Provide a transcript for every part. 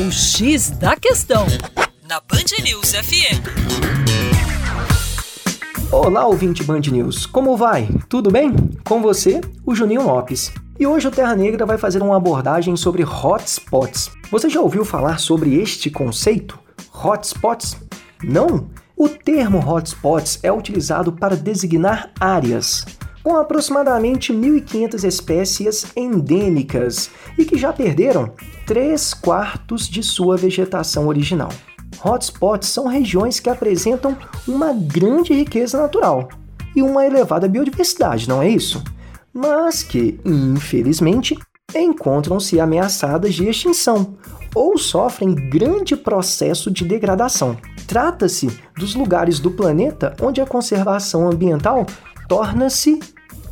O X da Questão, na Band News FM. Olá, ouvinte Band News, como vai? Tudo bem? Com você, o Juninho Lopes. E hoje o Terra Negra vai fazer uma abordagem sobre hotspots. Você já ouviu falar sobre este conceito? Hotspots? Não? O termo hotspots é utilizado para designar áreas com aproximadamente 1.500 espécies endêmicas e que já perderam 3 quartos de sua vegetação original. Hotspots são regiões que apresentam uma grande riqueza natural e uma elevada biodiversidade, não é isso? Mas que, infelizmente, encontram-se ameaçadas de extinção ou sofrem grande processo de degradação. Trata-se dos lugares do planeta onde a conservação ambiental torna-se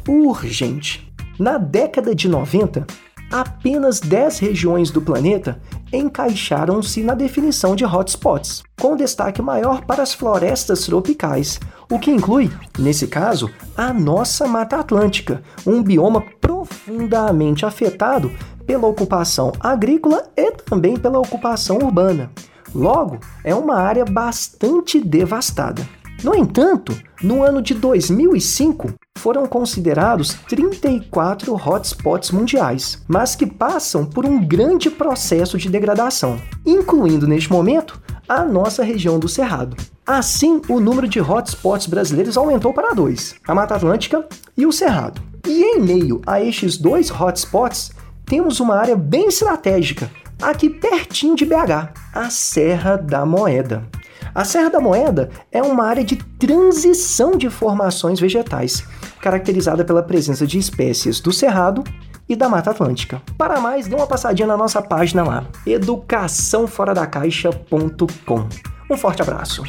urgente. Na década de 90, apenas 10 regiões do planeta encaixaram-se na definição de hotspots, com destaque maior para as florestas tropicais, o que inclui, nesse caso, a nossa Mata Atlântica, um bioma profundamente afetado pela ocupação agrícola e também pela ocupação urbana. Logo, é uma área bastante devastada. No entanto, no ano de 2005, foram considerados 34 hotspots mundiais, mas que passam por um grande processo de degradação, incluindo neste momento a nossa região do Cerrado. Assim, o número de hotspots brasileiros aumentou para dois: a Mata Atlântica e o Cerrado. E em meio a estes dois hotspots, temos uma área bem estratégica, aqui pertinho de BH, a Serra da Moeda. A Serra da Moeda é uma área de transição de formações vegetais, caracterizada pela presença de espécies do Cerrado e da Mata Atlântica. Para mais, dê uma passadinha na nossa página lá, educaçãoforadacaixa.com. Um forte abraço.